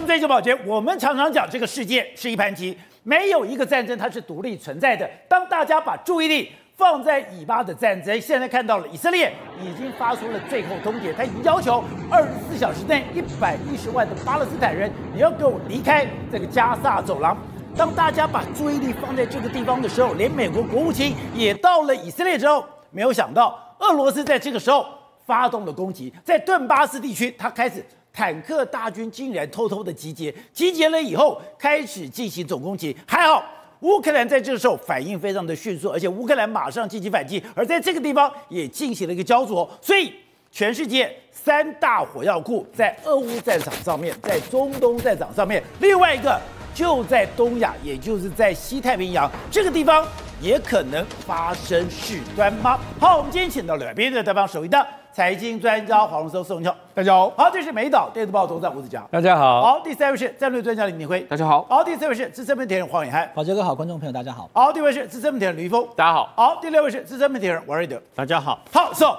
们追求保全，我们常常讲这个世界是一盘棋，没有一个战争它是独立存在的。当大家把注意力放在以巴的战争，现在看到了以色列已经发出了最后通牒，他已经要求二十四小时内一百一十万的巴勒斯坦人，你要给我离开这个加萨走廊。当大家把注意力放在这个地方的时候，连美国国务卿也到了以色列之后，没有想到俄罗斯在这个时候发动了攻击，在顿巴斯地区，他开始。坦克大军竟然偷偷的集结，集结了以后开始进行总攻击。还好乌克兰在这个时候反应非常的迅速，而且乌克兰马上进行反击，而在这个地方也进行了一个焦灼。所以全世界三大火药库在俄乌战场上面，在中东战场上面，另外一个就在东亚，也就是在西太平洋这个地方，也可能发生事端吗？好，我们今天请到两边的对方首一的。财经专家黄龙松、宋庆，大家好。好，这是美岛电子报董事长吴子佳，大家好。好，第三位是战略专家李明辉，大家好。好，第四位是资深媒体人黄伟汉，宝杰哥好，观众朋友大家好。好，第五位是资深媒体人吕玉峰，大家好。好，第六位是资深媒体人王瑞德，大家好。好，So，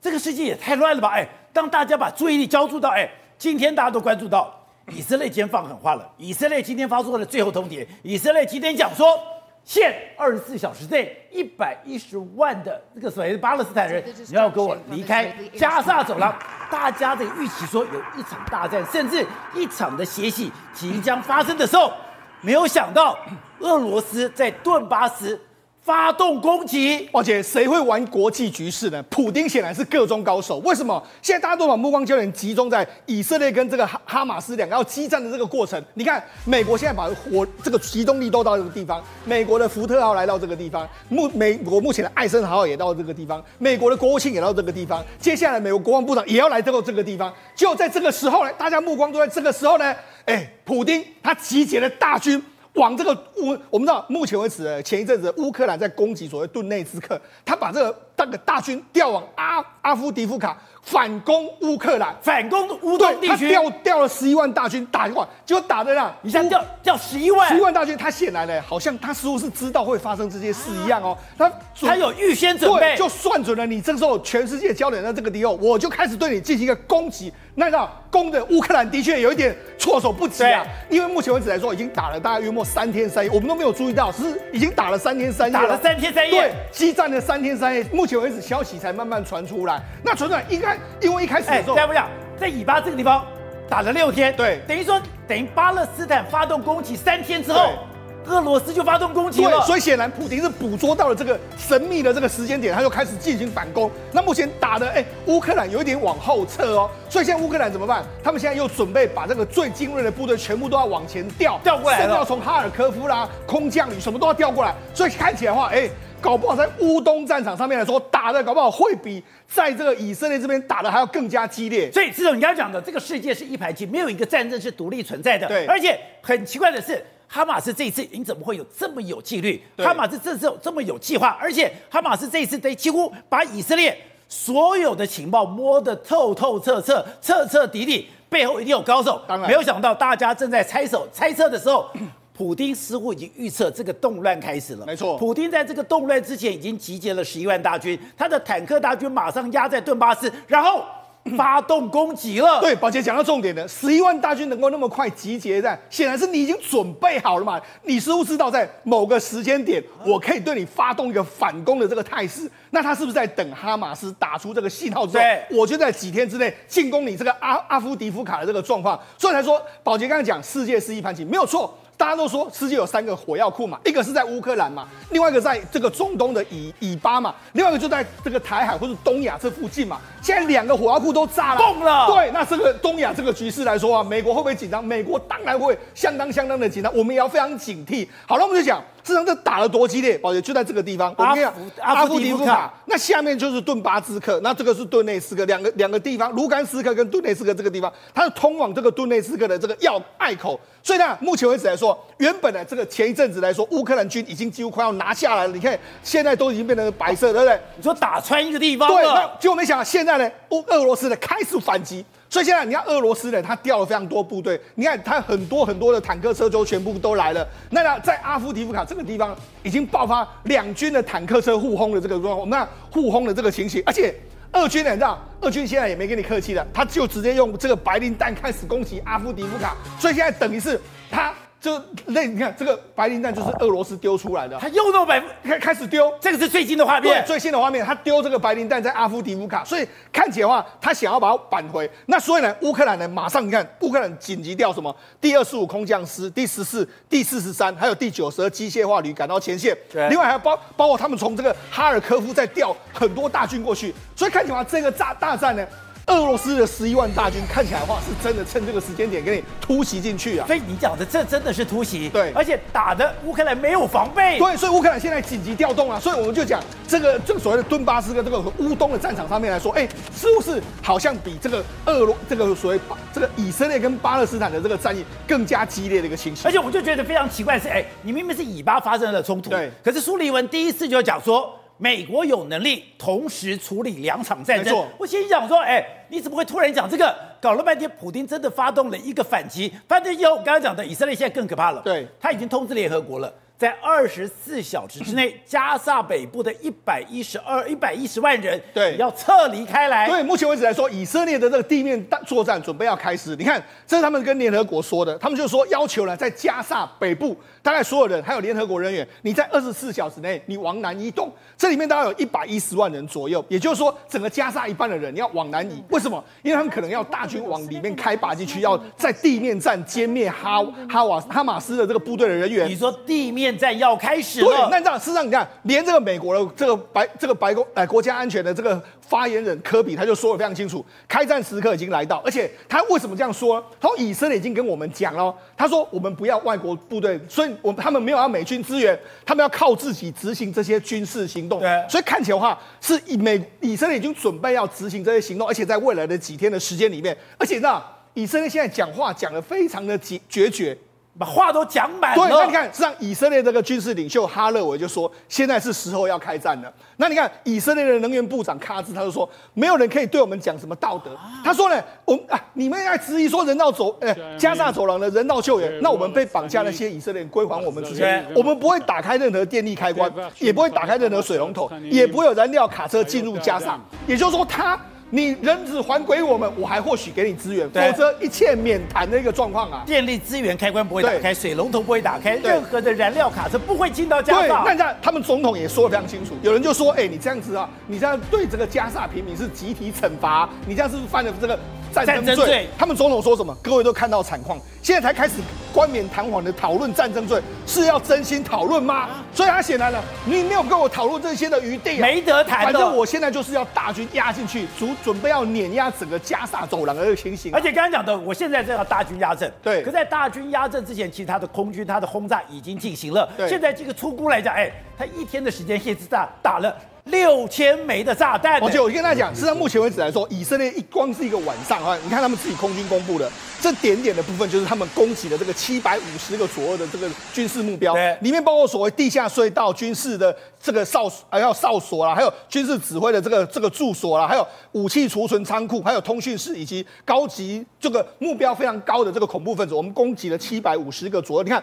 这个世界也太乱了吧？哎，当大家把注意力交注到，哎，今天大家都关注到以色列今天放狠话了，以色列今天发出了最后通牒，以色列今天讲说。限二十四小时内一百一十万的这个所谓的巴勒斯坦人，你要跟我离开加沙走廊。大家的预期说有一场大战，甚至一场的血洗即将发生的时候，没有想到俄罗斯在顿巴斯。发动攻击，而且谁会玩国际局势呢？普丁显然是个中高手。为什么？现在大家都把目光焦点集中在以色列跟这个哈哈马斯两个要激战的这个过程。你看，美国现在把火这个集中力都到这个地方，美国的福特号来到这个地方，目美国目前的艾森豪号也到这个地方，美国的国务卿也到这个地方，接下来美国国防部长也要来到这个地方。就在这个时候呢，大家目光都在这个时候呢，哎，普丁他集结了大军。往这个乌，我们知道，目前为止，前一阵子乌克兰在攻击所谓顿内兹克，他把这个大个大军调往阿阿夫迪夫卡。反攻乌克兰，反攻乌东地区，他调调了十一万大军打过来，结果打的让你像调调十一万，十一万大军，他显然呢，好像他似乎是知道会发生这些事一样哦，他他有预先准备，就算准了你这时候全世界焦点在这个地方，我就开始对你进行一个攻击。那让攻的乌克兰的确有一点措手不及啊，因为目前为止来说，已经打了大概约莫三天三夜，我们都没有注意到，是已经打了三天三夜，打了三天三夜，对，激战了三天三夜，目前为止消息才慢慢传出来，那传出来应该。因为一开始的时候，哎，这样不讲，在以巴这个地方打了六天，对，等于说等于巴勒斯坦发动攻击三天之后，俄罗斯就发动攻击了。所以显然普京是捕捉到了这个神秘的这个时间点，他就开始进行反攻。那目前打的，哎，乌克兰有一点往后撤哦，所以现在乌克兰怎么办？他们现在又准备把这个最精锐的部队全部都要往前调，调过来，甚至要从哈尔科夫啦，空降旅什么都要调过来。所以看起来的话，哎。搞不好在乌东战场上面来说，打的搞不好会比在这个以色列这边打的还要更加激烈。所以，这种你刚刚讲的，这个世界是一盘棋，没有一个战争是独立存在的。对。而且很奇怪的是，哈马斯这一次，你怎么会有这么有纪律？哈马斯这次有这么有计划，而且哈马斯这一次得几乎把以色列所有的情报摸得透透彻彻、彻彻底底，背后一定有高手。当然，没有想到大家正在猜手猜测的时候。普丁似乎已经预测这个动乱开始了。没错，普丁在这个动乱之前已经集结了十一万大军，他的坦克大军马上压在顿巴斯，然后 发动攻击了。对，宝杰讲到重点的，十一万大军能够那么快集结在，显然是你已经准备好了嘛。你似乎知道在某个时间点，我可以对你发动一个反攻的这个态势。那他是不是在等哈马斯打出这个信号之后，我就在几天之内进攻你这个阿阿夫迪夫卡的这个状况？所以才说，宝杰刚才讲世界是一盘棋，没有错。大家都说世界有三个火药库嘛，一个是在乌克兰嘛，另外一个在这个中东的以以巴嘛，另外一个就在这个台海或者东亚这附近嘛。现在两个火药库都炸了，动了。对，那这个东亚这个局势来说啊，美国会不会紧张？美国当然会相当相当的紧张，我们也要非常警惕。好了，我们就讲。事实上，这打了多激烈，宝杰就在这个地方。阿夫阿夫迪夫卡，那下面就是顿巴斯克，那这个是顿内斯克，两个两个地方，卢甘斯克跟顿内斯克这个地方，它是通往这个顿内斯克的这个要隘口。所以呢，目前为止来说，原本呢这个前一阵子来说，乌克兰军已经几乎快要拿下来了。你看，现在都已经变成白色，对不对？你说打穿一个地方，对，那结果没想到现在呢，乌俄罗斯呢开始反击。所以现在你看俄罗斯人，他调了非常多部队，你看他很多很多的坦克车就全部都来了。那呢，在阿夫迪夫卡这个地方已经爆发两军的坦克车互轰的这个状况，那互轰的这个情形，而且俄军呢，你知道，俄军现在也没跟你客气了，他就直接用这个白磷弹开始攻击阿夫迪夫卡，所以现在等于是他。就那你看这个白磷弹就是俄罗斯丢出来的，他又弄白开开始丢，这个是最新的画面，对，最新的画面，他丢这个白磷弹在阿夫迪夫卡，所以看起来的话，他想要把它扳回。那所以呢，乌克兰呢马上你看，乌克兰紧急调什么？第二十五空降师、第十四、第四十三，还有第九十二机械化旅赶到前线，对，另外还要包包括他们从这个哈尔科夫再调很多大军过去，所以看起来这个炸大战呢。俄罗斯的十一万大军看起来的话，是真的趁这个时间点给你突袭进去啊！所以你讲的这真的是突袭，对，而且打的乌克兰没有防备，对，所以乌克兰现在紧急调动啊！所以我们就讲这个这个所谓的顿巴斯跟这个乌东的战场上面来说，哎，是不是好像比这个俄罗这个所谓这个以色列跟巴勒斯坦的这个战役更加激烈的一个情形？而且我就觉得非常奇怪是，哎，你明明是以巴发生了冲突，对，可是苏利文第一次就讲说。美国有能力同时处理两场战争。我心想说，哎，你怎么会突然讲这个？搞了半天，普京真的发动了一个反击。反正以后我刚刚讲的，以色列现在更可怕了。对，他已经通知联合国了。在二十四小时之内，加萨北部的一百一十二、一百一十万人，对，要撤离开来。对，目前为止来说，以色列的这个地面大作战准备要开始。你看，这是他们跟联合国说的，他们就说要求呢，在加萨北部，大概所有人还有联合国人员，你在二十四小时内你往南移动。这里面大概有一百一十万人左右，也就是说，整个加萨一半的人你要往南移。为什么？因为他们可能要大军往里面开拔进去，要在地面战歼灭哈哈瓦哈马斯的这个部队的人员。你说地面战要开始？对，那这样事实上，你看，连这个美国的这个白这个白宫哎国家安全的这个发言人科比他就说的非常清楚，开战时刻已经来到，而且他为什么这样说？他说以色列已经跟我们讲了，他说我们不要外国部队，所以我他们没有要美军支援，他们要靠自己执行这些军事行动。对，所以看起来的话，是以美以色列已经准备要执行这些行动，而且在未来的几天的时间里面，而且那以色列现在讲话讲的非常的决绝。把话都讲满了。对，那你看，实际上以色列这个军事领袖哈勒维就说，现在是时候要开战了。那你看，以色列的能源部长卡兹他就说，没有人可以对我们讲什么道德。他说呢，我们啊，你们在质疑说人道走，呃，加沙走廊的人道救援，那我们被绑架那些以色列人归还我们之前，我们不会打开任何电力开关，也不会打开任何水龙头，也不会有燃料卡车进入加沙。也就是说，他。你人质还给我们，我还或许给你资源，否则一切免谈的一个状况啊！电力资源开关不会打开，水龙头不会打开，任何的燃料卡车不会进到加沙。那这样，他们总统也说的非常清楚。有人就说：“哎、欸，你这样子啊，你这样对这个加萨平民是集体惩罚，你这样是不是犯了这个？”战争罪，他们总统说什么？各位都看到惨况，现在才开始冠冕堂皇的讨论战争罪，是要真心讨论吗？所以他显然了，你没有跟我讨论这些的余地，没得谈。反正我现在就是要大军压进去，准准备要碾压整个加萨走廊的这个情形。而且刚刚讲的，我现在正要大军压阵，对。可在大军压阵之前，其实他的空军、他的轰炸已经进行了。对。现在这个出估来讲，哎，他一天的时间，现在打了。六千枚的炸弹，而且我跟大家讲，是到目前为止来说，以色列一光是一个晚上啊，你看他们自己空军公布的这点点的部分，就是他们攻击的这个七百五十个左右的这个军事目标，对，里面包括所谓地下隧道、军事的这个哨还有哨所啦，还有军事指挥的这个这个住所啦，还有武器储存仓库，还有通讯室以及高级这个目标非常高的这个恐怖分子，我们攻击了七百五十个左右，你看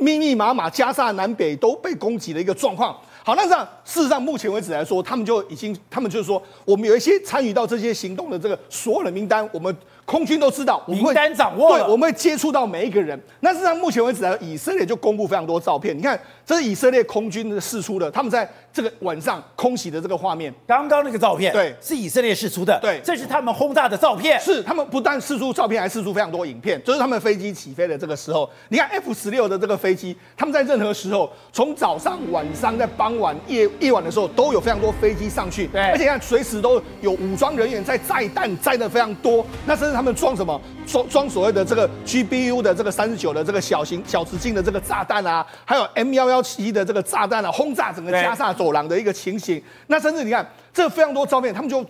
密密麻麻，加沙南北都被攻击的一个状况。好，那这样事实上，目前为止来说，他们就已经，他们就是说，我们有一些参与到这些行动的这个所有的名单，我们。空军都知道，我们单掌握，对，我们会接触到每一个人。那事实上，目前为止，以色列就公布非常多照片。你看，这是以色列空军的释出的，他们在这个晚上空袭的这个画面。刚刚那个照片，对，是以色列试出的，对，这是他们轰炸的照片。是他们不但试出照片，还试出非常多影片，就是他们飞机起飞的这个时候。你看 F 十六的这个飞机，他们在任何时候，从早上、晚上、在傍晚、夜夜晚的时候，都有非常多飞机上去。对，而且看随时都有武装人员在载弹，载的非常多。那甚至他们装什么？装装所谓的这个 GBU 的这个三十九的这个小型小直径的这个炸弹啊，还有 M 幺幺七的这个炸弹啊，轰炸整个加沙走廊的一个情形。那甚至你看，这非常多照片，他们就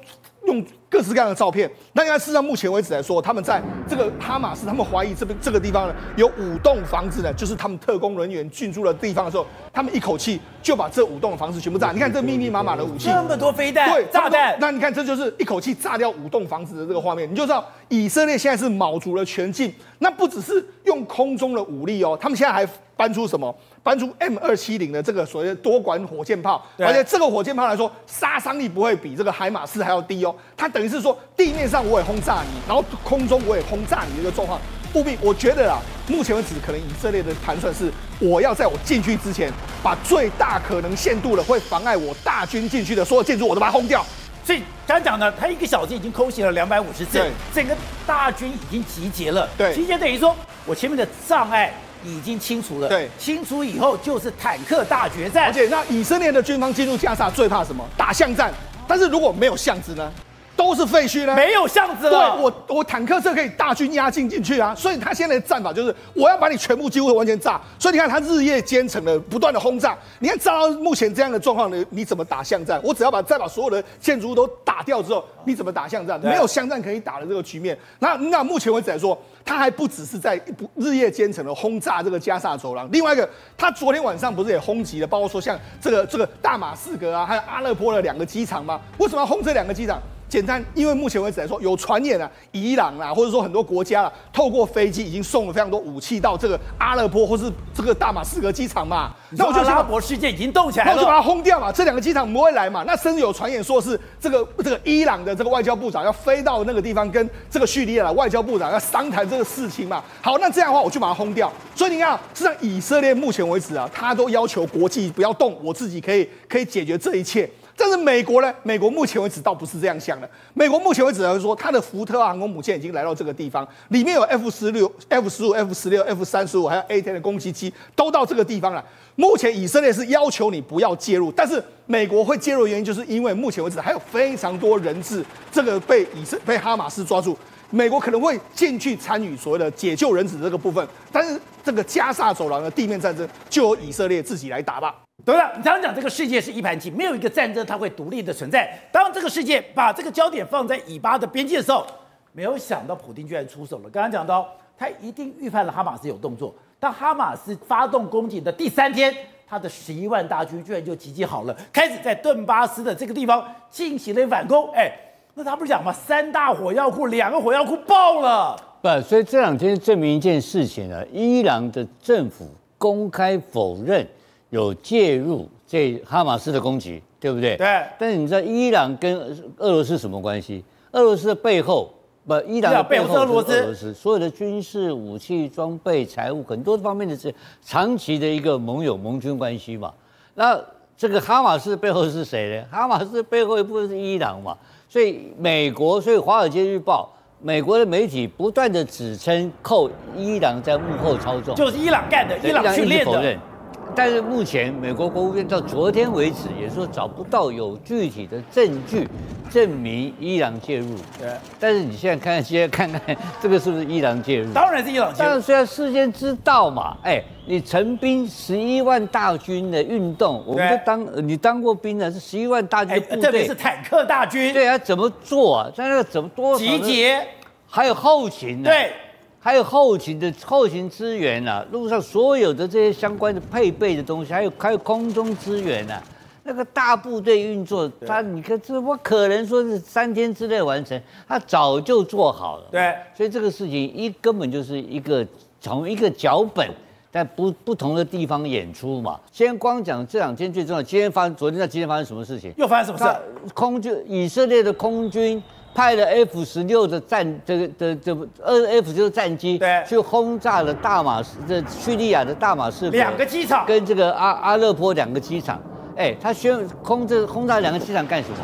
用。各式各样的照片，那应该事实上目前为止来说，他们在这个哈马斯，他们怀疑这边这个地方呢有五栋房子呢，就是他们特工人员进驻的地方的时候，他们一口气就把这五栋房子全部炸。你看这密密麻麻的武器，这么多飞弹，对，炸弹。那你看这就是一口气炸掉五栋房子的这个画面，你就知道以色列现在是卯足了全劲那不只是用空中的武力哦，他们现在还搬出什么？搬出 M 二七零的这个所谓的多管火箭炮，而且这个火箭炮来说，杀伤力不会比这个海马斯还要低哦。它等于是说，地面上我也轰炸你，然后空中我也轰炸你的一个状况。务必，我觉得啊，目前为止，可能以色列的盘算是，我要在我进去之前，把最大可能限度的会妨碍我大军进去的所有建筑，我都把它轰掉。所以刚刚讲的，他一个小时已经空袭了两百五十次，整个大军已经集结了。对，集结等于说我前面的障碍已经清除了。对，清除以后就是坦克大决战。而且那以色列的军方进入加沙最怕什么？打巷战。但是如果没有巷子呢？都是废墟呢，没有巷子了。对，我我坦克车可以大军压境进去啊，所以他现在的战法就是我要把你全部几乎完全炸。所以你看他日夜兼程的不断的轰炸，你看炸到目前这样的状况呢，你怎么打巷战？我只要把再把所有的建筑物都打掉之后，你怎么打巷战？没有巷战可以打的这个局面。那那目前为止来说，他还不只是在日夜兼程的轰炸这个加沙走廊，另外一个他昨天晚上不是也轰击了，包括说像这个这个大马士革啊，还有阿勒颇的两个机场吗？为什么要轰这两个机场？简单，因为目前为止来说，有传言啊，伊朗啊，或者说很多国家啊，透过飞机已经送了非常多武器到这个阿勒颇或是这个大马士革机场嘛。那我就阿拉伯世界已经动起来了，那我就把它轰掉嘛。这两个机场不会来嘛？那甚至有传言说是这个这个伊朗的这个外交部长要飞到那个地方跟这个叙利亚的外交部长要商谈这个事情嘛。好，那这样的话我就把它轰掉。所以你看，实际上以色列目前为止啊，他都要求国际不要动，我自己可以可以解决这一切。但是美国呢？美国目前为止倒不是这样想的。美国目前为止来说，它的福特航空母舰已经来到这个地方，里面有 F 十六、F 十五、F 十六、F 三十五，还有 A 10的攻击机都到这个地方了。目前以色列是要求你不要介入，但是美国会介入的原因，就是因为目前为止还有非常多人质，这个被以色被哈马斯抓住，美国可能会进去参与所谓的解救人质这个部分。但是这个加萨走廊的地面战争，就由以色列自己来打吧。对了，你常常讲这个世界是一盘棋，没有一个战争它会独立的存在。当这个世界把这个焦点放在以巴的边界的时候，没有想到普丁居然出手了。刚刚讲到，他一定预判了哈马斯有动作。当哈马斯发动攻击的第三天，他的十一万大军居然就集结好了，开始在顿巴斯的这个地方进行了反攻。哎，那他不是讲吗？三大火药库，两个火药库爆了。不，所以这两天证明一件事情呢，伊朗的政府公开否认。有介入这哈马斯的攻击，对不对？对。但是你知道伊朗跟俄罗斯什么关系？俄罗斯的背后不，伊朗的背后是俄罗斯，所有的军事武器装备、财务很多方面的是长期的一个盟友盟军关系嘛。那这个哈马斯背后是谁呢？哈马斯背后一部分是伊朗嘛。所以美国，所以《华尔街日报》美国的媒体不断的指称扣伊朗在幕后操纵，就是伊朗干的，伊朗训练的。但是目前美国国务院到昨天为止也说找不到有具体的证据证明伊朗介入。对。但是你现在看，现在看看这个是不是伊朗介入？当然是伊朗介入。但是虽然事先知道嘛，哎，你成兵十一万大军的运动，我们都当你当过兵的，是十一万大军部队，特别是坦克大军。对啊，怎么做啊？在那个怎么多集结，还有后勤呢？对。还有后勤的后勤资源啊，路上所有的这些相关的配备的东西，还有还有空中资源啊，那个大部队运作，他你看这我可能说是三天之内完成，他早就做好了。对，所以这个事情一根本就是一个从一个脚本在不不同的地方演出嘛。先光讲这两天最重要，今天发生，昨天到今天发生什么事情？又发生什么事？空军以色列的空军。派了 F 十六的战这个的这二 F 十六战机，对，去轰炸了大马士这叙利亚的大马士两个机场，跟这个阿阿勒颇两个机场。哎，他宣空这轰炸两个机场干什么？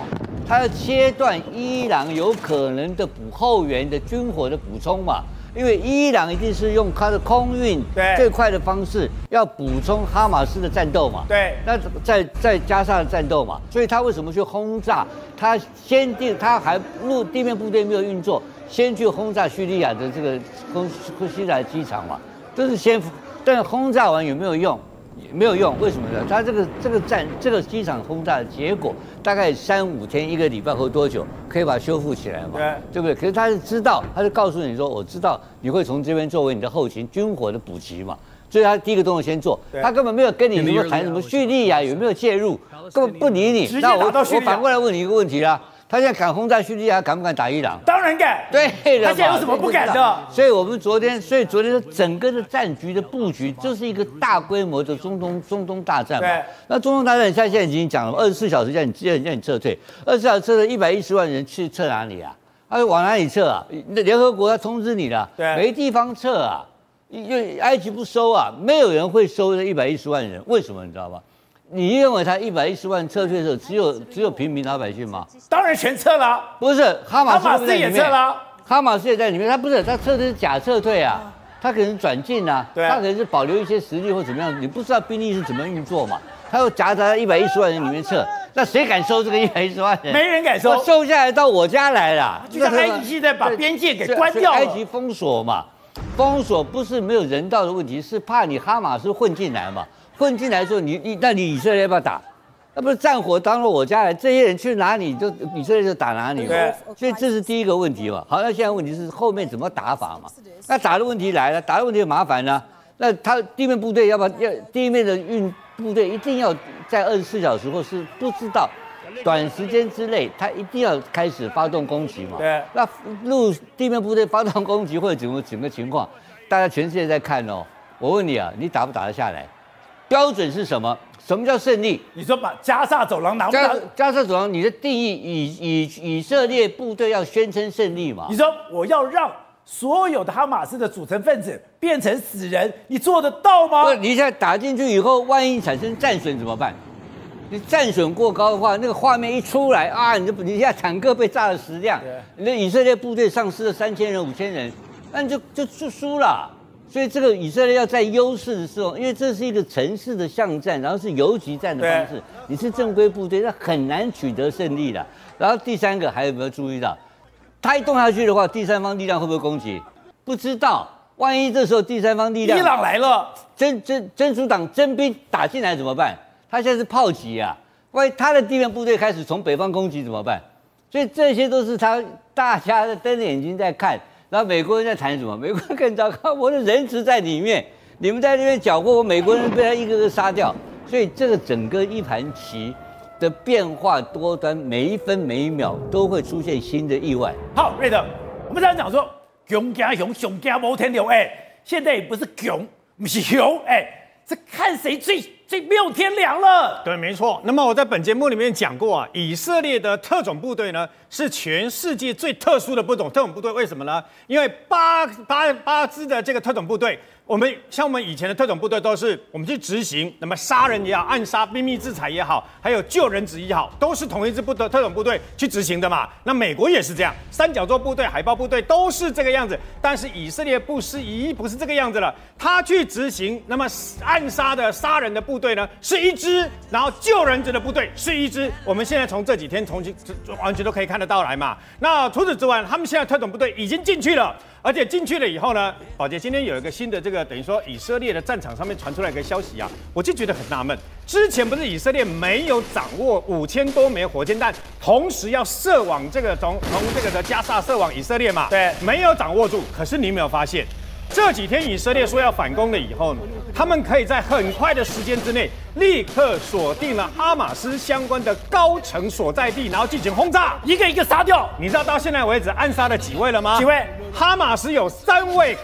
他要切断伊朗有可能的补后援的军火的补充嘛。因为伊朗一定是用它的空运最快的方式，要补充哈马斯的战斗嘛。对，那再再加上战斗嘛，所以他为什么去轰炸？他先定，他还陆地面部队没有运作，先去轰炸叙利亚的这个空空袭来机场嘛，都是先，但轰炸完有没有用？也没有用，为什么呢？他这个这个战这个机场轰炸的结果，大概三五天一个礼拜或多久可以把它修复起来嘛？对，对不对？可是他是知道，他就告诉你说，我知道你会从这边作为你的后勤军火的补给嘛，所以他第一个动作先做，他根本没有跟你什么谈什么叙利亚有没有介入，根本不理你。那我我反过来问你一个问题啦，他现在敢轰炸叙利亚，敢不敢打伊朗？当然敢。对，他现在有什么不敢的？所以我们昨天，所以昨天整个的战局的布局就是一个大规模的中东中东大战嘛。对。那中东大战，现在现在已经讲了，二十四小时叫你叫你撤退，二十四小时撤退一百一十万人去撤哪里啊？他往哪里撤啊？那联合国要通知你了，对，没地方撤啊，因为埃及不收啊，没有人会收这一百一十万人，为什么你知道吗？你认为他一百一十万撤退的时候，只有只有平民老百姓吗？当然全撤了，不是哈马斯，也撤了，哈马斯也在里面，他不是他撤的是假撤退啊，他可能转进啊，对，他可能是保留一些实力或怎么样，你不知道兵力是怎么运作嘛，他又夹杂在一百一十万人里面撤，那谁敢收这个一百一十万人？没人敢收，我收下来到我家来了，就像埃及现在把边界给关掉了，埃及封锁嘛，封锁不是没有人道的问题，是怕你哈马斯混进来嘛，混进来的时候你你那你以色列要不要打？那不是战火当了我家来，这些人去哪里就以色列就打哪里嘛。对，所以这是第一个问题嘛。好，那现在问题是后面怎么打法嘛？那打的问题来了，打的问题很麻烦了。那他地面部队要不要要地面的运部队一定要在二十四小时或是不知道短时间之内，他一定要开始发动攻击嘛？对。那陆地面部队发动攻击或者怎么整个情况，大家全世界在看哦。我问你啊，你打不打得下来？标准是什么？什么叫胜利？你说把加萨走廊拿不拿？加萨走廊，你的定义以以以色列部队要宣称胜利嘛？你说我要让所有的哈马斯的组成分子变成死人，你做得到吗？不，你现在打进去以后，万一产生战损怎么办？你战损过高的话，那个画面一出来啊，你就你现在坦克被炸了十辆，你的以色列部队丧失了三千人、五千人，那你就就就输了。所以这个以色列要在优势的时候，因为这是一个城市的巷战，然后是游击战的方式，你是正规部队，那很难取得胜利的。然后第三个还有没有注意到，他一动下去的话，第三方力量会不会攻击？不知道，万一这时候第三方力量，伊朗来了，真真真主党真兵打进来怎么办？他现在是炮击啊，万一他的地面部队开始从北方攻击怎么办？所以这些都是他大家瞪着眼睛在看。然后美国人在谈什么？美国人更糟糕，我的人质在里面，你们在那边搅和，我美国人被他一个个杀掉。所以这个整个一盘棋的变化多端，每一分每一秒都会出现新的意外。好，瑞德，我们常常讲说，熊加熊，熊加摩天流，哎，现在也不是熊，不是熊，哎，是看谁最这没有天良了。对，没错。那么我在本节目里面讲过啊，以色列的特种部队呢，是全世界最特殊的不种特种部队。为什么呢？因为八八八支的这个特种部队。我们像我们以前的特种部队都是我们去执行，那么杀人也好，暗杀、秘密制裁也好，还有救人质也好，都是同一支部的特种部队去执行的嘛。那美国也是这样，三角洲部队、海豹部队都是这个样子。但是以色列不是一不是这个样子了，他去执行，那么暗杀的、杀人的部队呢是一支，然后救人质的部队是一支。我们现在从这几天重新完全都可以看得到来嘛。那除此之外，他们现在特种部队已经进去了。而且进去了以后呢，宝杰今天有一个新的这个等于说以色列的战场上面传出来一个消息啊，我就觉得很纳闷。之前不是以色列没有掌握五千多枚火箭弹，同时要射往这个从从这个的加萨射往以色列嘛？对，没有掌握住。可是你有没有发现？这几天以色列说要反攻了以后呢，他们可以在很快的时间之内立刻锁定了哈马斯相关的高层所在地，然后进行轰炸，一个一个杀掉。你知道到现在为止暗杀了几位了吗？几位？哈马斯有三位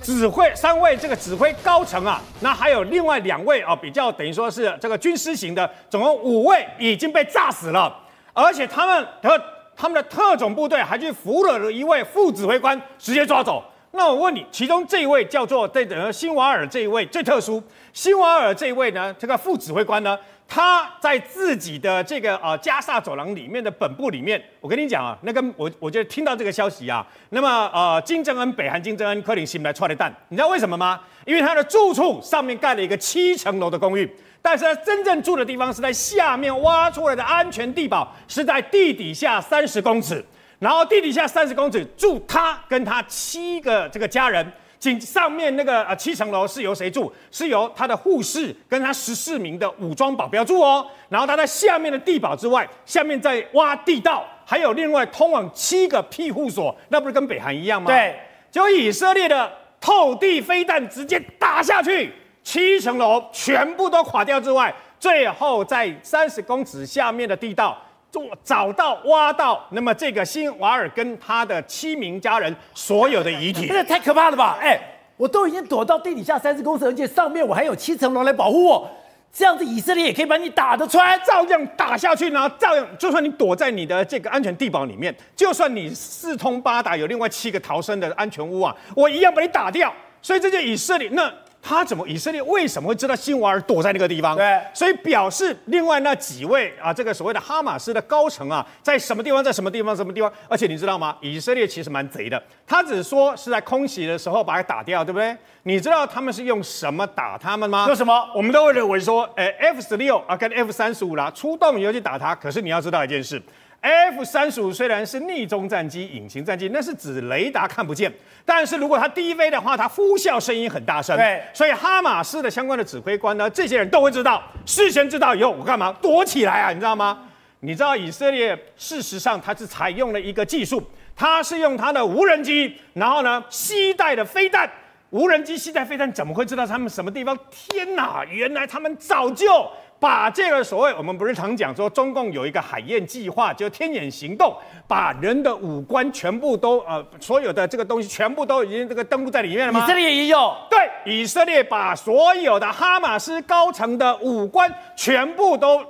指挥，三位这个指挥高层啊，那还有另外两位啊，比较等于说是这个军师型的，总共五位已经被炸死了，而且他们的他们的特种部队还去俘虏了一位副指挥官，直接抓走。那我问你，其中这一位叫做这个辛瓦尔这一位最特殊，辛瓦尔这一位呢，这个副指挥官呢，他在自己的这个呃加萨走廊里面的本部里面，我跟你讲啊，那个我我就听到这个消息啊，那么呃金正恩北韩金正恩克林心来踹的蛋，你知道为什么吗？因为他的住处上面盖了一个七层楼的公寓，但是他真正住的地方是在下面挖出来的安全地堡，是在地底下三十公尺。然后地底下三十公尺住他跟他七个这个家人，仅上面那个呃七层楼是由谁住？是由他的护士跟他十四名的武装保镖住哦。然后他在下面的地堡之外，下面在挖地道，还有另外通往七个庇护所，那不是跟北韩一样吗？对，就以色列的透地飞弹直接打下去，七层楼全部都垮掉之外，最后在三十公尺下面的地道。做找到挖到，那么这个辛瓦尔跟他的七名家人所有的遗体，这太可怕了吧？哎，我都已经躲到地底下三十公尺，而且上面我还有七层楼来保护我，这样子以色列也可以把你打得穿，照样打下去呢。照样，就算你躲在你的这个安全地堡里面，就算你四通八达，有另外七个逃生的安全屋啊，我一样把你打掉。所以这就以色列那。他怎么？以色列为什么会知道辛瓦尔躲在那个地方？对，所以表示另外那几位啊，这个所谓的哈马斯的高层啊，在什么地方？在什么地方？什么地方？而且你知道吗？以色列其实蛮贼的，他只说是在空袭的时候把它打掉，对不对？你知道他们是用什么打他们吗？用什么？我们都会认为说，哎，F 十六啊，跟 F 三十五啦，出动以后去打他。可是你要知道一件事。F 三十五虽然是逆中战机、隐形战机，那是指雷达看不见。但是如果它低飞的话，它呼啸声音很大声。对，所以哈马斯的相关的指挥官呢，这些人都会知道。事先知道以后，我干嘛躲起来啊？你知道吗？你知道以色列事实上它是采用了一个技术，它是用它的无人机，然后呢携带的飞弹。无人机携带飞弹怎么会知道他们什么地方？天哪！原来他们早就。把这个所谓我们不是常讲说中共有一个海燕计划，就天眼行动，把人的五官全部都呃所有的这个东西全部都已经这个登录在里面了吗？以色列也有。对，以色列把所有的哈马斯高层的五官全部都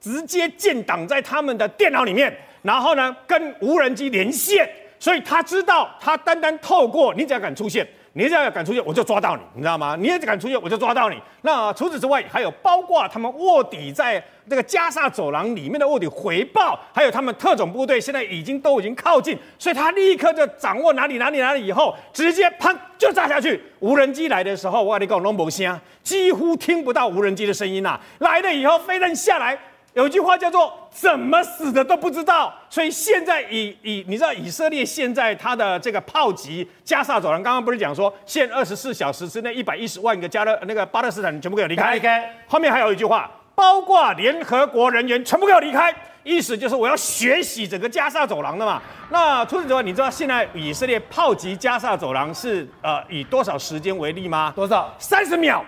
直接建档在他们的电脑里面，然后呢跟无人机连线，所以他知道他单单透过你只要敢出现。你只要敢出现，我就抓到你，你知道吗？你也敢出现，我就抓到你。那除此之外，还有包括他们卧底在这个加萨走廊里面的卧底回报，还有他们特种部队现在已经都已经靠近，所以他立刻就掌握哪里哪里哪里以后，直接砰就炸下去。无人机来的时候，我跟你讲，拢无声，几乎听不到无人机的声音呐、啊。来了以后，飞弹下来。有一句话叫做“怎么死的都不知道”，所以现在以以你知道以色列现在它的这个炮击加沙走廊，刚刚不是讲说限二十四小时之内一百一十万个加勒那个巴勒斯坦人全部给我离开，离开。后面还有一句话，包括联合国人员全部给我离开，意思就是我要血洗整个加沙走廊的嘛。那除此之外，你知道现在以色列炮击加沙走廊是呃以多少时间为例吗？多少？三十秒。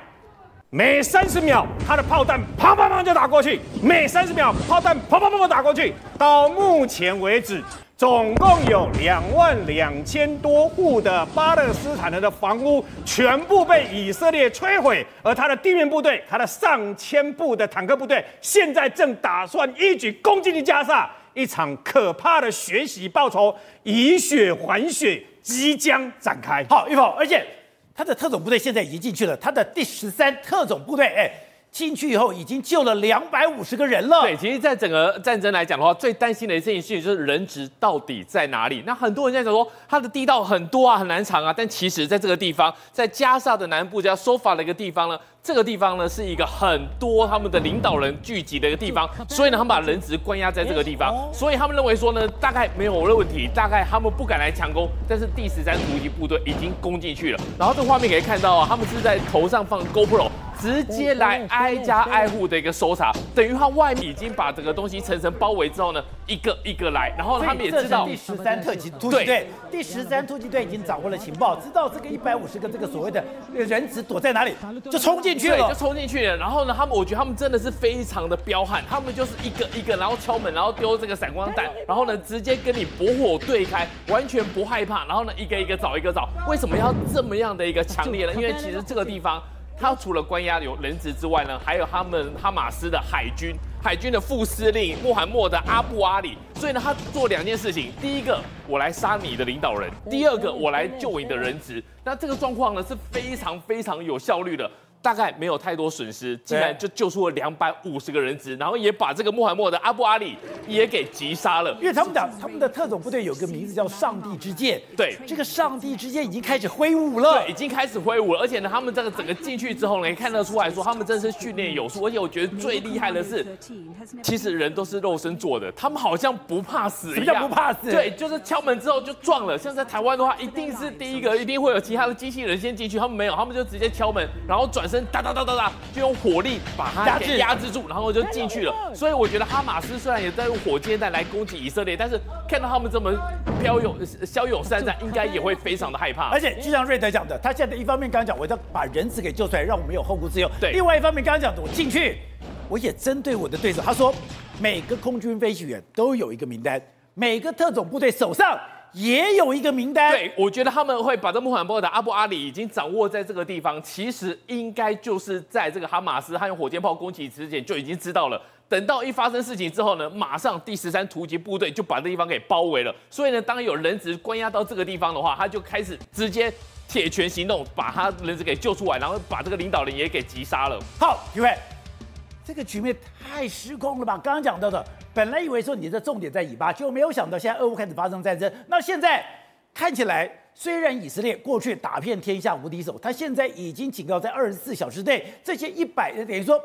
每三十秒，他的炮弹砰砰砰就打过去。每三十秒，炮弹砰砰砰打过去。到目前为止，总共有两万两千多户的巴勒斯坦人的房屋全部被以色列摧毁，而他的地面部队，他的上千部的坦克部队，现在正打算一举攻击加萨。一场可怕的血洗报仇，以血还血即将展开。好，玉凤，而且。他的特种部队现在已经进去了，他的第十三特种部队，哎，进去以后已经救了两百五十个人了。对，其实，在整个战争来讲的话，最担心的一件事情就是人质到底在哪里。那很多人在讲说，他的地道很多啊，很难藏啊。但其实，在这个地方，在加沙的南部叫索法的一个地方呢。这个地方呢，是一个很多他们的领导人聚集的一个地方，所以呢，他们把人质关押在这个地方，所以他们认为说呢，大概没有的问题，大概他们不敢来强攻，但是第十三突击部队已经攻进去了。然后这个画面可以看到啊，他们是在头上放 GoPro。直接来挨家挨户的一个搜查，等于他外面已经把整个东西层层包围之后呢，一个一个来，然后他们也知道第十三特级突击队，第十三突击队已经掌握了情报，知道这个一百五十个这个所谓的人质躲在哪里，就冲进去了，就冲进去了。然后呢，他们我觉得他们真的是非常的彪悍，他们就是一个一个，然后敲门，然后丢这个闪光弹，然后呢直接跟你搏火对开，完全不害怕。然后呢一个一个找一个找，为什么要这么样的一个强烈呢？因为其实这个地方。他除了关押有人质之外呢，还有他们哈马斯的海军，海军的副司令穆罕默德阿布阿里。所以呢，他做两件事情：第一个，我来杀你的领导人；第二个，我来救你的人质。那这个状况呢，是非常非常有效率的。大概没有太多损失，竟然就救出了两百五十个人质，然后也把这个穆罕默德阿布阿里也给击杀了。因为他们讲，他们的特种部队有个名字叫“上帝之剑”，对，这个上帝之剑已经开始挥舞了，对，已经开始挥舞了。而且呢，他们这个整个进去之后呢，也看得出来说，他们真是训练有素。而且我觉得最厉害的是，其实人都是肉身做的，他们好像不怕死一样。什么叫不怕死？对，就是敲门之后就撞了。像在台湾的话，一定是第一个，一定会有其他的机器人先进去，他们没有，他们就直接敲门，然后转身哒哒哒哒哒。就用火力把它给压制住，然后就进去了。所以我觉得哈马斯虽然也在用火箭弹来攻击以色列，但是看到他们这么骁勇骁勇善战，应该也会非常的害怕。而且就像瑞德讲的，他现在一方面刚刚讲，我要把人质给救出来，让我们有后顾之忧。对。另外一方面刚刚讲的，我进去，我也针对我的对手。他说，每个空军飞行员都有一个名单，每个特种部队手上也有一个名单。对，我觉得他们会把这穆罕默德阿布阿里已经掌握在这个地方，其实应该就是在这个哈马斯他用火箭炮攻击之前就已经知道了。等到一发生事情之后呢，马上第十三突击部队就把这地方给包围了。所以呢，当有人质关押到这个地方的话，他就开始直接铁拳行动，把他人质给救出来，然后把这个领导人也给击杀了。好，各位。这个局面太失控了吧？刚刚讲到的，本来以为说你的重点在以巴，就没有想到现在俄乌开始发生战争。那现在看起来，虽然以色列过去打遍天下无敌手，他现在已经警告在二十四小时内，这些一百等于说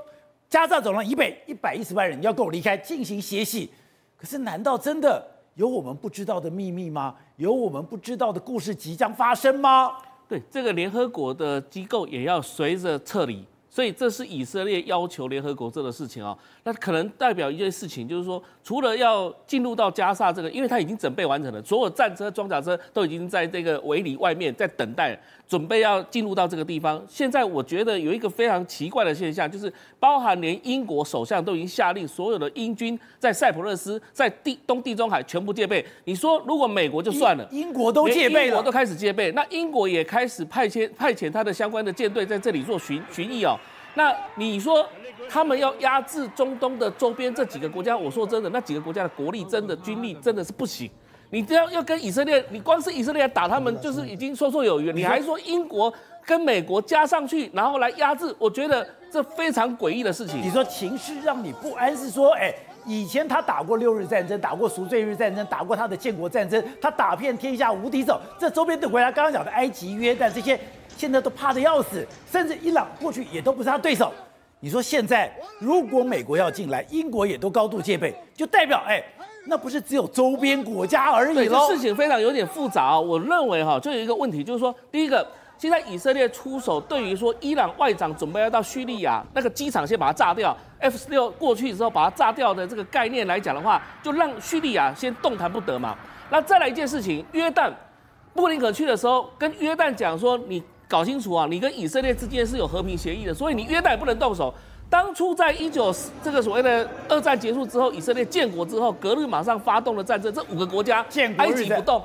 加沙走廊以北一百一十万人要跟我离开，进行血洗。可是难道真的有我们不知道的秘密吗？有我们不知道的故事即将发生吗？对，这个联合国的机构也要随着撤离。所以这是以色列要求联合国做的事情哦，那可能代表一件事情，就是说，除了要进入到加沙这个，因为它已经准备完成了，所有战车、装甲车都已经在这个围篱外面在等待。准备要进入到这个地方，现在我觉得有一个非常奇怪的现象，就是包含连英国首相都已经下令，所有的英军在塞浦路斯、在地东地中海全部戒备。你说如果美国就算了，英国都戒备了，英国都开始戒备，那英国也开始派遣派遣他的相关的舰队在这里做巡巡弋哦。那你说他们要压制中东的周边这几个国家，我说真的，那几个国家的国力真的军力真的是不行。你这样要跟以色列，你光是以色列打他们，就是已经绰绰有余。你还说英国跟美国加上去，然后来压制，我觉得这非常诡异的事情。你说情绪让你不安，是说，哎，以前他打过六日战争，打过赎罪日战争，打过他的建国战争，他打遍天下无敌手。这周边的国家，刚刚讲的埃及、约旦这些，现在都怕得要死，甚至伊朗过去也都不是他对手。你说现在如果美国要进来，英国也都高度戒备，就代表，哎。那不是只有周边国家而已喽？事情非常有点复杂。我认为哈，就有一个问题，就是说，第一个，现在以色列出手，对于说伊朗外长准备要到叙利亚那个机场先把它炸掉，F 十六过去之后把它炸掉的这个概念来讲的话，就让叙利亚先动弹不得嘛。那再来一件事情，约旦布林肯去的时候，跟约旦讲说，你搞清楚啊，你跟以色列之间是有和平协议的，所以你约旦也不能动手。当初在一九这个所谓的二战结束之后，以色列建国之后，格日马上发动了战争。这五个国家，埃及不动，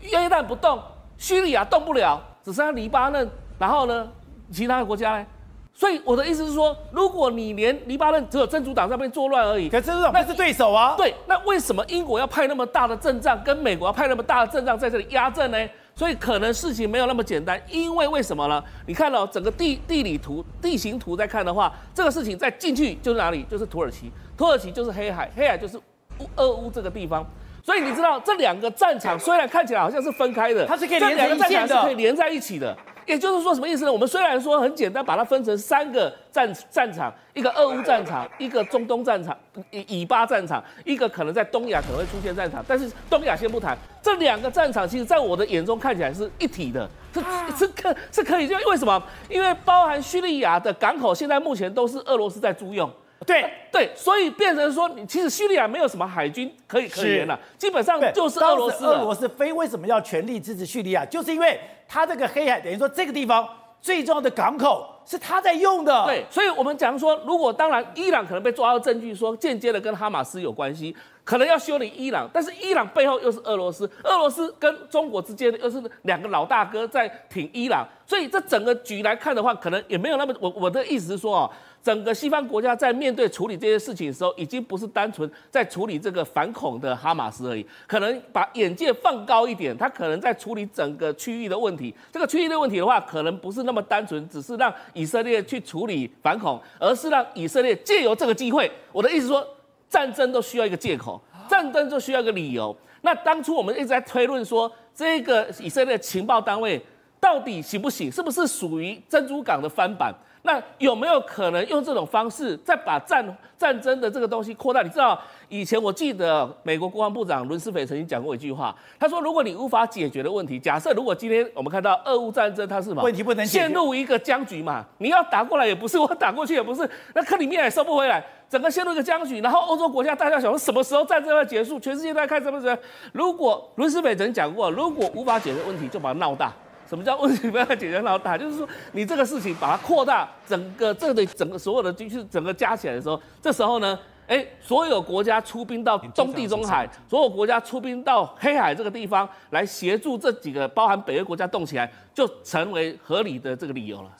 约旦不动，叙利亚动不了，只剩下黎巴嫩。然后呢，其他的国家呢？所以我的意思是说，如果你连黎巴嫩只有真主党在那边作乱而已，可真主党那是对手啊。对，那为什么英国要派那么大的阵仗，跟美国要派那么大的阵仗在这里压阵呢？所以可能事情没有那么简单，因为为什么呢？你看到、哦、整个地地理图、地形图在看的话，这个事情再进去就是哪里？就是土耳其，土耳其就是黑海，黑海就是乌俄乌这个地方。所以你知道这两个战场虽然看起来好像是分开的，它是可以连在一起的，是可以连在一起的。也就是说什么意思呢？我们虽然说很简单，把它分成三个战战场，一个俄乌战场，一个中东战场，以以巴战场，一个可能在东亚可能会出现战场。但是东亚先不谈，这两个战场其实在我的眼中看起来是一体的，是是可是可以，就为什么？因为包含叙利亚的港口现在目前都是俄罗斯在租用。对对，所以变成说，你其实叙利亚没有什么海军可以可言了，基本上就是俄罗斯。俄罗斯非为什么要全力支持叙利亚？就是因为它这个黑海，等于说这个地方最重要的港口是他在用的。对，所以我们讲说，如果当然伊朗可能被抓到证据，说间接的跟哈马斯有关系，可能要修理伊朗，但是伊朗背后又是俄罗斯，俄罗斯跟中国之间又是两个老大哥在挺伊朗，所以这整个局来看的话，可能也没有那么我我的意思是说哦。整个西方国家在面对处理这些事情的时候，已经不是单纯在处理这个反恐的哈马斯而已，可能把眼界放高一点，他可能在处理整个区域的问题。这个区域的问题的话，可能不是那么单纯，只是让以色列去处理反恐，而是让以色列借由这个机会。我的意思说，战争都需要一个借口，战争就需要一个理由。那当初我们一直在推论说，这个以色列情报单位到底行不行，是不是属于珍珠港的翻版？那有没有可能用这种方式再把战战争的这个东西扩大？你？知道以前我记得美国国防部长伦斯斐曾经讲过一句话，他说：“如果你无法解决的问题，假设如果今天我们看到俄乌战争，它是什么？问题不能陷入一个僵局嘛？你要打过来也不是，我打过去也不是，那克里米亚也收不回来，整个陷入一个僵局。然后欧洲国家大家想说什么时候战争要结束？全世界都在看什么时候？如果伦斯斐曾经讲过，如果无法解决问题，就把它闹大。”什么叫问题不要解决老大？就是说你这个事情把它扩大，整个这里整个所有的军事整个加起来的时候，这时候呢，哎，所有国家出兵到东地中海，所有国家出兵到黑海这个地方来协助这几个包含北约国家动起来，就成为合理的这个理由了。